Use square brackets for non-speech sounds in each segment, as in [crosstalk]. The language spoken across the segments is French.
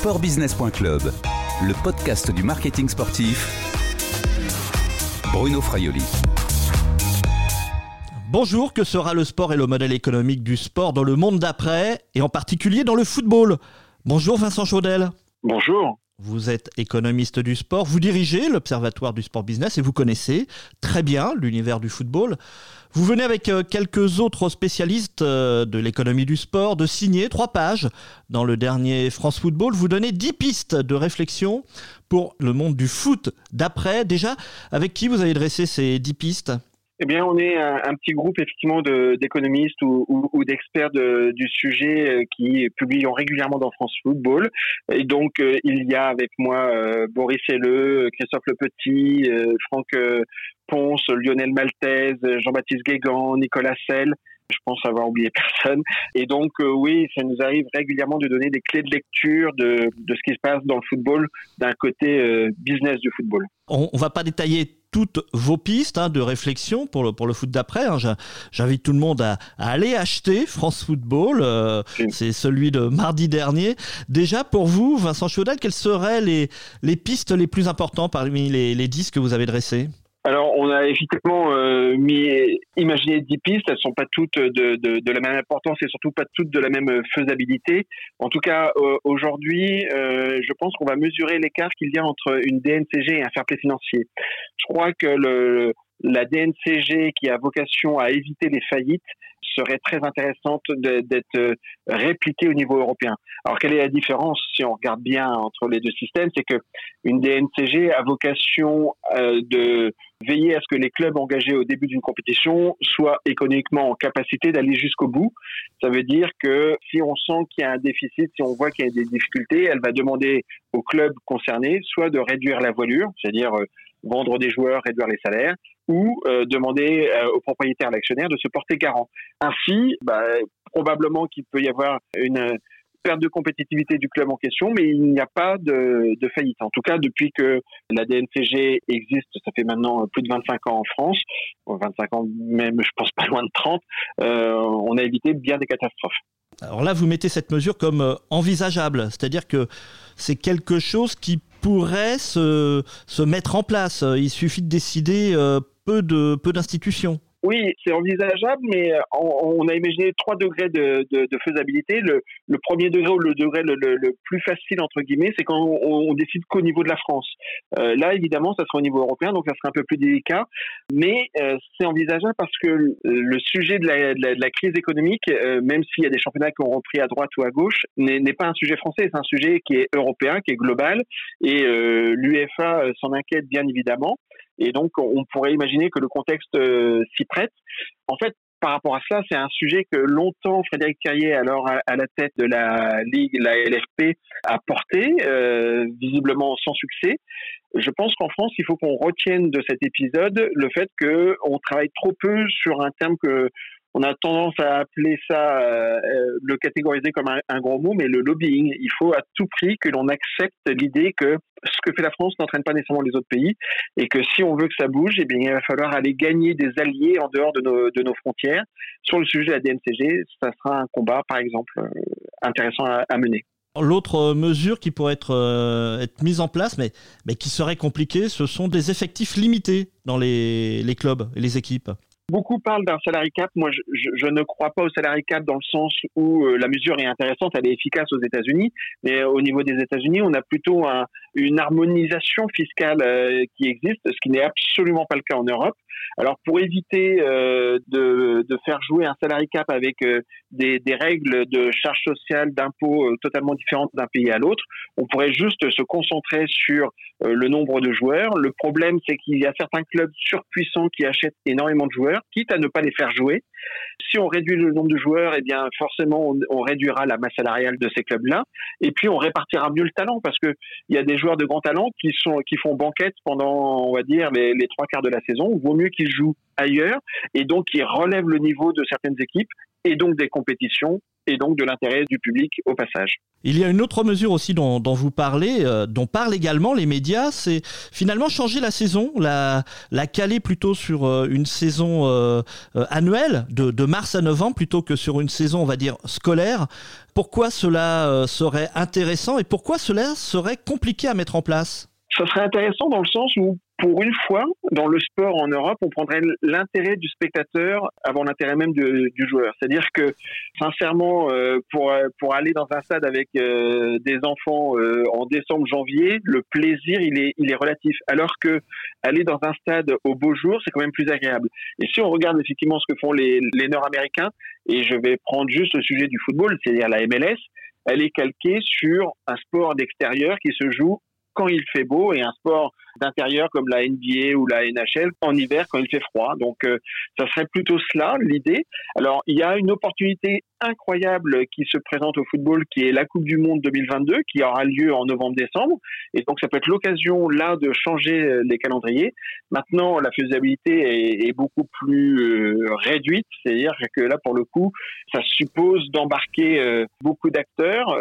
Sportbusiness.club, le podcast du marketing sportif. Bruno Fraioli. Bonjour, que sera le sport et le modèle économique du sport dans le monde d'après, et en particulier dans le football? Bonjour Vincent Chaudel. Bonjour. Vous êtes économiste du sport, vous dirigez l'Observatoire du Sport Business et vous connaissez très bien l'univers du football. Vous venez avec euh, quelques autres spécialistes euh, de l'économie du sport de signer trois pages dans le dernier France Football. Vous donnez dix pistes de réflexion pour le monde du foot d'après. Déjà, avec qui vous avez dressé ces dix pistes? Eh bien, on est un, petit groupe effectivement d'économistes ou, d'experts du sujet euh, qui publions régulièrement dans France Football. Et donc, il y a avec moi Boris Helleux, Christophe Le Petit, Franck Ponce, Lionel Maltese, Jean-Baptiste Guégan, Nicolas Selle. Je pense avoir oublié [laughs] personne. Et donc, euh, oui, ça nous arrive régulièrement de donner des clés de lecture de, ce qui se passe dans le football d'un côté euh, business du football. On ne va pas détailler toutes vos pistes hein, de réflexion pour le, pour le foot d'après. Hein. J'invite tout le monde à, aller acheter France Football. Euh, c'est celui de mardi dernier. Déjà, pour vous, Vincent Chaudel, quelles seraient les, les pistes les plus importantes parmi les, les 10 que vous avez dressées? Alors, on a effectivement euh, mis, imaginé 10 pistes. Elles sont pas toutes de, de, de, la même importance et surtout pas toutes de la même faisabilité. En tout cas, euh, aujourd'hui, euh, je pense qu'on va mesurer l'écart qu'il y a entre une DNCG et un fair play financier. Je crois que le, la DNCG, qui a vocation à éviter les faillites, serait très intéressante d'être euh, répliquée au niveau européen. Alors quelle est la différence si on regarde bien entre les deux systèmes C'est que une DNCG a vocation euh, de veiller à ce que les clubs engagés au début d'une compétition soient économiquement en capacité d'aller jusqu'au bout. Ça veut dire que si on sent qu'il y a un déficit, si on voit qu'il y a des difficultés, elle va demander aux clubs concernés soit de réduire la voilure, c'est-à-dire euh, vendre des joueurs, réduire les salaires, ou euh, demander euh, aux propriétaires, l'actionnaire, de se porter garant. Ainsi, bah, probablement qu'il peut y avoir une perte de compétitivité du club en question, mais il n'y a pas de, de, faillite. En tout cas, depuis que la DNCG existe, ça fait maintenant plus de 25 ans en France, 25 ans même, je pense pas loin de 30, euh, on a évité bien des catastrophes. Alors là, vous mettez cette mesure comme euh, envisageable, c'est-à-dire que c'est quelque chose qui pourrait se, se, mettre en place. Il suffit de décider peu de peu d'institutions. Oui, c'est envisageable, mais euh, on, a imaginé trois degrés de, faisabilité. Le, premier degré ou le degré le, plus facile, entre guillemets, c'est quand on, décide qu'au niveau de la France. Euh, là, évidemment, ça sera au niveau européen, donc ça sera un peu plus délicat, mais euh, c'est envisageable parce que le sujet de la, crise économique, même s'il y a des championnats qui ont repris à droite ou à gauche, n'est pas un sujet français, c'est un sujet qui est européen, qui est global, et l'UEFA s'en inquiète bien évidemment. Et donc, on pourrait imaginer que le contexte euh, s'y prête. En fait, par rapport à cela, c'est un sujet que longtemps Frédéric Carrier, alors à, la tête de la Ligue, la LFP, a porté, euh, visiblement sans succès. Je pense qu'en France, il faut qu'on retienne de cet épisode le fait qu'on travaille trop peu sur un terme que on a tendance à appeler ça, euh, euh, le catégoriser comme un, gros mot, mais le lobbying. Il faut à tout prix que l'on accepte l'idée que ce que fait la France n'entraîne pas nécessairement les autres pays et que si on veut que ça bouge, eh bien, il va falloir aller gagner des alliés en dehors de nos, frontières. Sur le sujet de la DNCG, ça sera un combat, par exemple, euh, intéressant à, mener. L'autre mesure qui pourrait être, mise en place, mais, qui serait compliquée, ce sont des effectifs limités dans les clubs et les équipes. Beaucoup parlent d'un salary cap. Moi, je, je, ne crois pas au salary cap dans le sens où euh, la mesure est intéressante, elle est efficace aux États-Unis, mais au niveau des États-Unis, on a plutôt un, une harmonisation fiscale euh, qui existe, ce qui n'est absolument pas le cas en Europe. Alors, pour éviter euh, de, faire jouer un salary cap avec des, des, règles de charges sociales, d'impôts totalement différentes d'un pays à l'autre, on pourrait juste se concentrer sur le nombre de joueurs. Le problème, c'est qu'il y a certains clubs surpuissants qui achètent énormément de joueurs quitte à ne pas les faire jouer. Si on réduit le nombre de joueurs, eh bien forcément on, réduira la masse salariale de ces clubs-là, et puis on répartira mieux le talent parce que il y a des joueurs de grand talent qui sont qui font banquette pendant on va dire les, les trois quarts de la saison. Vaut mieux qu'ils jouent ailleurs et donc qui relèvent le niveau de certaines équipes et donc des compétitions et donc de l'intérêt du public au passage. Il y a une autre mesure aussi dont, vous parlez, euh, dont parlent également les médias, c'est finalement changer la saison, la, la caler plutôt sur euh, une saison euh, annuelle, de, de, mars à novembre, plutôt que sur une saison, on va dire, scolaire. Pourquoi cela serait intéressant et pourquoi cela serait compliqué à mettre en place? Ça serait intéressant dans le sens où pour une fois, dans le sport en Europe, on prendrait l'intérêt du spectateur avant l'intérêt même du, joueur. C'est-à-dire que, sincèrement, euh, pour, pour aller dans un stade avec euh, des enfants euh, en décembre, janvier, le plaisir, il est, il est relatif. Alors que aller dans un stade au beau jour, c'est quand même plus agréable. Et si on regarde effectivement ce que font les, les Nord-Américains, et je vais prendre juste le sujet du football, c'est-à-dire la MLS, elle est calquée sur un sport d'extérieur qui se joue quand il fait beau et un sport d'intérieur comme la NBA ou la NHL en hiver quand il fait froid. Donc euh, ça serait plutôt cela l'idée. Alors il y a une opportunité incroyable qui se présente au football qui est la Coupe du Monde 2022 qui aura lieu en novembre-décembre et donc ça peut être l'occasion là de changer euh, les calendriers. Maintenant la faisabilité est, beaucoup plus euh, réduite, c'est-à-dire que là pour le coup ça suppose d'embarquer beaucoup d'acteurs.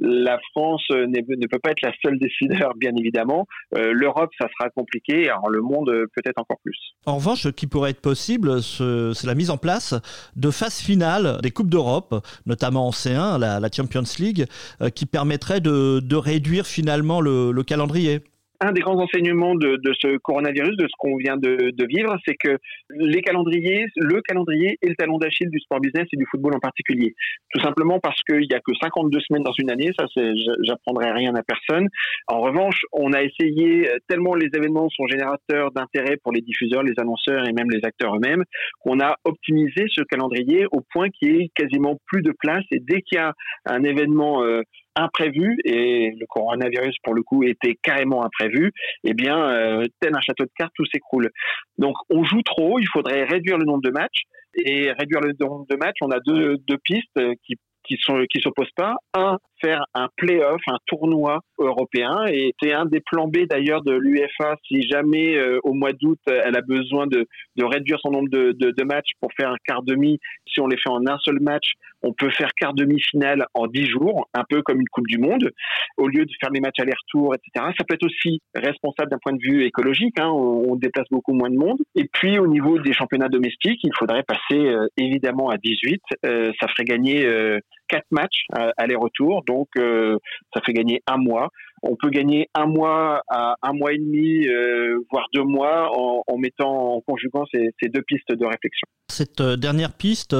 La France ne peut pas être la seule décideur, bien évidemment. Euh, L'Europe, ça sera compliqué. Alors le monde, euh, peut-être encore plus. En revanche, ce qui pourrait être possible, c'est la mise en place de phases finales des Coupes d'Europe, notamment en C1, la, Champions League, euh, qui permettrait de, réduire finalement le calendrier un des grands enseignements de, ce coronavirus, de ce qu'on vient de, vivre, c'est que les calendriers, le calendrier est le talon d'Achille du sport business et du football en particulier. Tout simplement parce qu'il n'y a que 52 semaines dans une année, ça j'apprendrai rien à personne. En revanche, on a essayé, tellement les événements sont générateurs d'intérêt pour les diffuseurs, les annonceurs et même les acteurs eux-mêmes, qu'on a optimisé ce calendrier au point qu'il y ait quasiment plus de place et dès qu'il y a un événement euh, imprévu, et le coronavirus pour le coup était carrément imprévu, eh bien, euh, tel un château de cartes, tout s'écroule. Donc on joue trop, il faudrait réduire le nombre de matchs, et réduire le nombre de matchs, on a deux, deux pistes qui qui sont s'opposent pas. Un, faire un play-off, un tournoi européen, et c'est un des plans B d'ailleurs de l'UEFA si jamais euh, au mois d'août elle a besoin de, de réduire son nombre de, de, de, matchs pour faire un quart demi. Si on les fait en un seul match, on peut faire quart demi-finale en dix jours, un peu comme une Coupe du Monde, au lieu de faire les matchs aller-retour, etc. Ça peut être aussi responsable d'un point de vue écologique. Hein, on, déplace beaucoup moins de monde. Et puis au niveau des championnats domestiques, il faudrait passer euh, évidemment à 18. Euh, ça ferait gagner quatre matchs aller-retour, donc euh, ça fait gagner un mois. On peut gagner un mois à un mois et demi, euh, voire deux mois, en, mettant, en conjuguant ces, deux pistes de réflexion. Cette euh, dernière piste,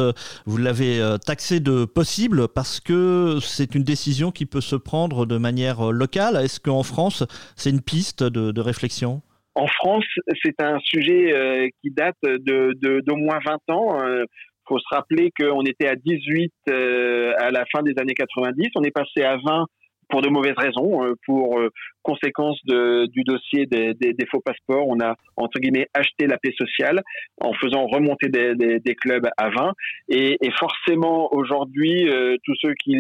vous l'avez taxée de possible parce que c'est une décision qui peut se prendre de manière locale. Est-ce qu'en France, c'est une piste de, réflexion? En France, c'est un sujet qui date de d'au moins 20 ans faut se rappeler qu'on était à 18 euh, à la fin des années 90, on est passé à 20 pour de mauvaises raisons, euh, pour euh, conséquence du dossier des, faux passeports. On a entre guillemets acheté la paix sociale en faisant remonter des, clubs à 20. Et, et forcément aujourd'hui, tous ceux qui,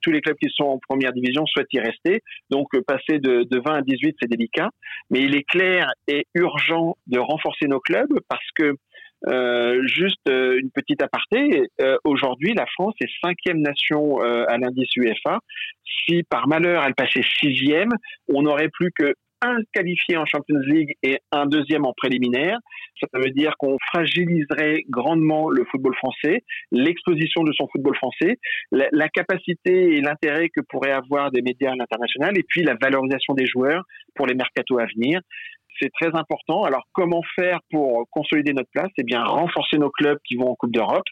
tous les clubs qui sont en première division souhaitent y rester. Donc passer de, de 20 à 18, c'est délicat. Mais il est clair et urgent de renforcer nos clubs parce que euh, juste euh, une petite aparté. Euh, aujourd'hui, la France est cinquième nation à l'indice UEFA. Si par malheur elle passait sixième, on n'aurait plus que un qualifié en Champions League et un deuxième en préliminaire. Ça veut dire qu'on fragiliserait grandement le football français, l'exposition de son football français, la, la capacité et l'intérêt que pourraient avoir des médias à l'international, et puis la valorisation des joueurs pour les mercatos à venir c'est très important. Alors, comment faire pour consolider notre place? Eh bien, renforcer nos clubs qui vont en Coupe d'Europe.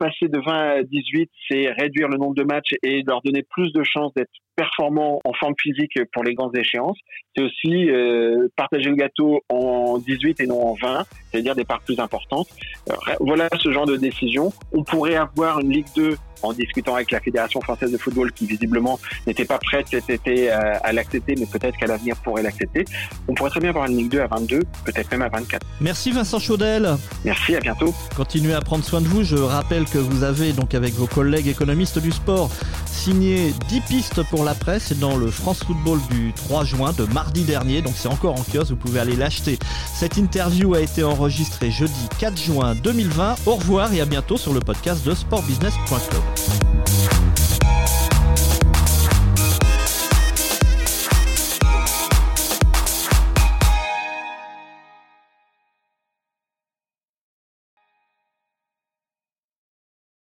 Passer de 20 à 18, c'est réduire le nombre de matchs et leur donner plus de chances d'être performants en forme physique pour les grandes échéances. C'est aussi euh, partager le gâteau en 18 et non en 20, c'est-à-dire des parts plus importantes. Euh, voilà ce genre de décision. On pourrait avoir une Ligue 2 en discutant avec la Fédération française de football qui visiblement n'était pas prête cet été à, à l'accepter, mais peut-être qu'à l'avenir pourrait l'accepter. On pourrait très bien avoir une Ligue 2 à 22, peut-être même à 24. Merci Vincent Chaudel. Merci, à bientôt. Continuez à prendre soin de vous. Je rappelle que vous avez donc avec vos collègues économistes du sport signé 10 pistes pour la presse, dans le France Football du 3 juin, de mardi dernier, donc c'est encore en kiosque, vous pouvez aller l'acheter. Cette interview a été enregistrée jeudi 4 juin 2020. Au revoir et à bientôt sur le podcast de sportbusiness.club.